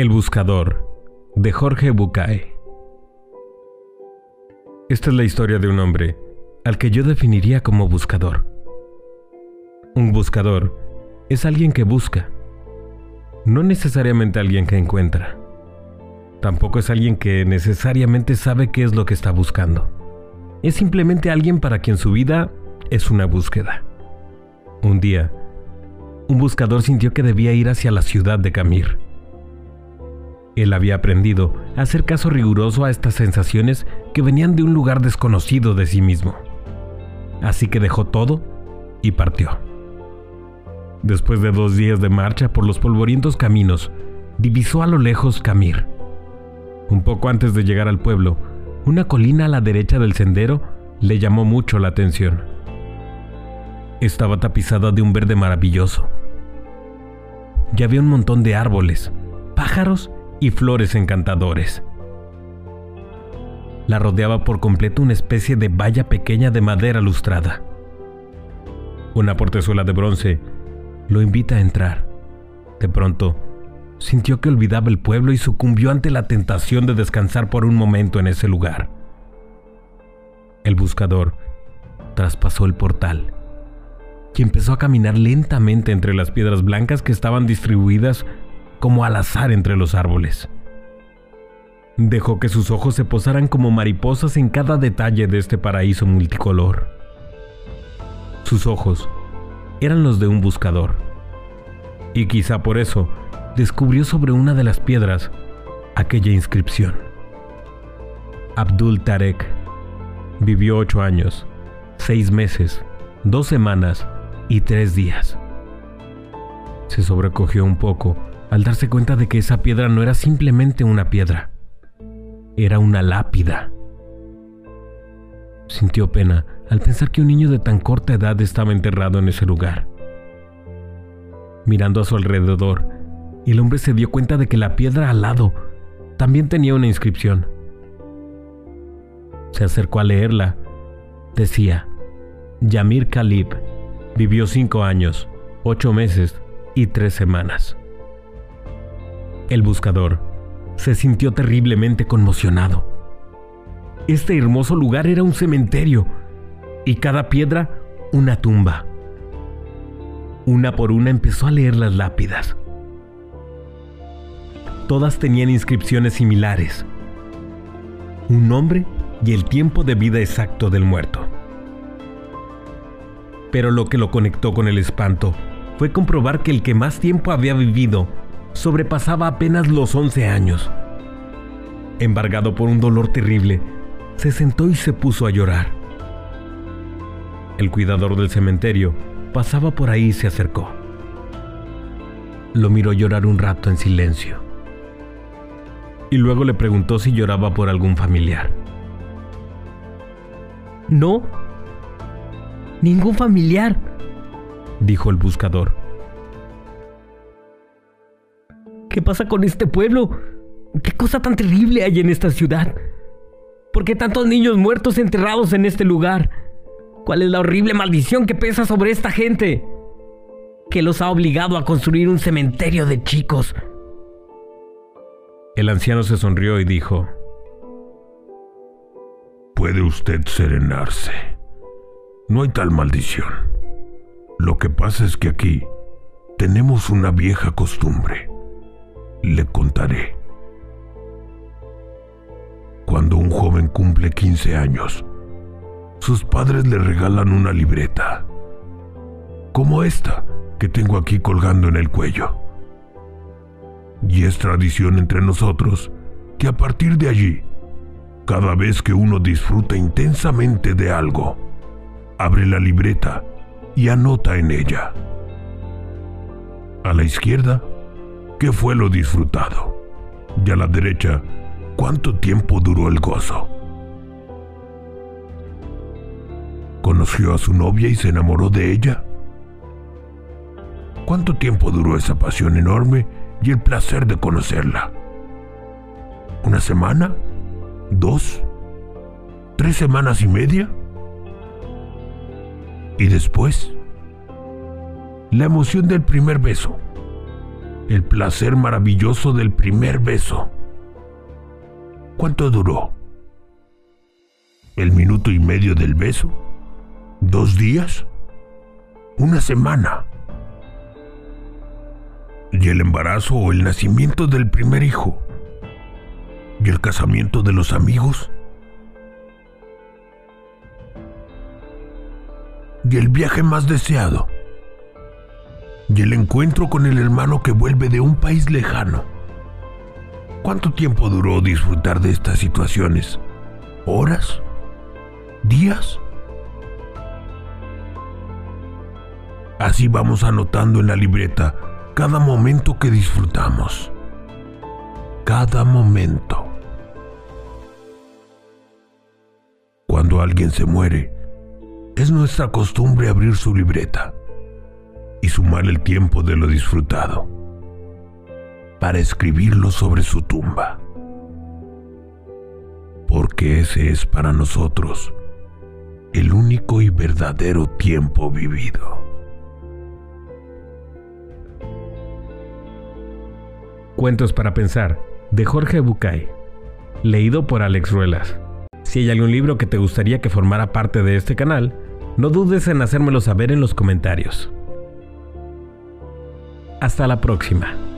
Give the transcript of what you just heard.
El Buscador, de Jorge Bucay. Esta es la historia de un hombre al que yo definiría como buscador. Un buscador es alguien que busca, no necesariamente alguien que encuentra. Tampoco es alguien que necesariamente sabe qué es lo que está buscando. Es simplemente alguien para quien su vida es una búsqueda. Un día, un buscador sintió que debía ir hacia la ciudad de Camir. Él había aprendido a hacer caso riguroso a estas sensaciones que venían de un lugar desconocido de sí mismo. Así que dejó todo y partió. Después de dos días de marcha por los polvorientos caminos, divisó a lo lejos Camir. Un poco antes de llegar al pueblo, una colina a la derecha del sendero le llamó mucho la atención. Estaba tapizada de un verde maravilloso. Ya había un montón de árboles, pájaros y flores encantadores. La rodeaba por completo una especie de valla pequeña de madera lustrada. Una portezuela de bronce lo invita a entrar. De pronto, sintió que olvidaba el pueblo y sucumbió ante la tentación de descansar por un momento en ese lugar. El buscador traspasó el portal y empezó a caminar lentamente entre las piedras blancas que estaban distribuidas como al azar entre los árboles. Dejó que sus ojos se posaran como mariposas en cada detalle de este paraíso multicolor. Sus ojos eran los de un buscador. Y quizá por eso descubrió sobre una de las piedras aquella inscripción. Abdul Tarek vivió ocho años, seis meses, dos semanas y tres días. Se sobrecogió un poco al darse cuenta de que esa piedra no era simplemente una piedra, era una lápida. Sintió pena al pensar que un niño de tan corta edad estaba enterrado en ese lugar. Mirando a su alrededor, el hombre se dio cuenta de que la piedra al lado también tenía una inscripción. Se acercó a leerla. Decía, Yamir Khalib vivió cinco años, ocho meses y tres semanas. El buscador se sintió terriblemente conmocionado. Este hermoso lugar era un cementerio y cada piedra una tumba. Una por una empezó a leer las lápidas. Todas tenían inscripciones similares. Un nombre y el tiempo de vida exacto del muerto. Pero lo que lo conectó con el espanto fue comprobar que el que más tiempo había vivido sobrepasaba apenas los 11 años. Embargado por un dolor terrible, se sentó y se puso a llorar. El cuidador del cementerio pasaba por ahí y se acercó. Lo miró llorar un rato en silencio. Y luego le preguntó si lloraba por algún familiar. No, ningún familiar, dijo el buscador. ¿Qué pasa con este pueblo? ¿Qué cosa tan terrible hay en esta ciudad? ¿Por qué tantos niños muertos enterrados en este lugar? ¿Cuál es la horrible maldición que pesa sobre esta gente? ¿Qué los ha obligado a construir un cementerio de chicos? El anciano se sonrió y dijo, Puede usted serenarse. No hay tal maldición. Lo que pasa es que aquí tenemos una vieja costumbre le contaré. Cuando un joven cumple 15 años, sus padres le regalan una libreta, como esta que tengo aquí colgando en el cuello. Y es tradición entre nosotros que a partir de allí, cada vez que uno disfruta intensamente de algo, abre la libreta y anota en ella. A la izquierda, qué fue lo disfrutado. Y a la derecha, cuánto tiempo duró el gozo. ¿Conoció a su novia y se enamoró de ella? ¿Cuánto tiempo duró esa pasión enorme y el placer de conocerla? ¿Una semana? ¿Dos? ¿Tres semanas y media? Y después, la emoción del primer beso el placer maravilloso del primer beso. ¿Cuánto duró? ¿El minuto y medio del beso? ¿Dos días? ¿Una semana? ¿Y el embarazo o el nacimiento del primer hijo? ¿Y el casamiento de los amigos? ¿Y el viaje más deseado? ¿Y el encuentro con el hermano que vuelve de un país lejano? ¿Cuánto tiempo duró disfrutar de estas situaciones? ¿Horas? ¿Días? Así vamos anotando en la libreta cada momento que disfrutamos. Cada momento. Cuando alguien se muere, es nuestra costumbre abrir su libreta y sumar el tiempo de lo disfrutado para escribirlo sobre su tumba. Porque ese es para nosotros el único y verdadero tiempo vivido. Cuentos para pensar, de Jorge Bucay. Leído por Alex Ruelas. Si hay algún libro que te gustaría que formara parte de este canal, no dudes en hacérmelo saber en los comentarios. Hasta la próxima.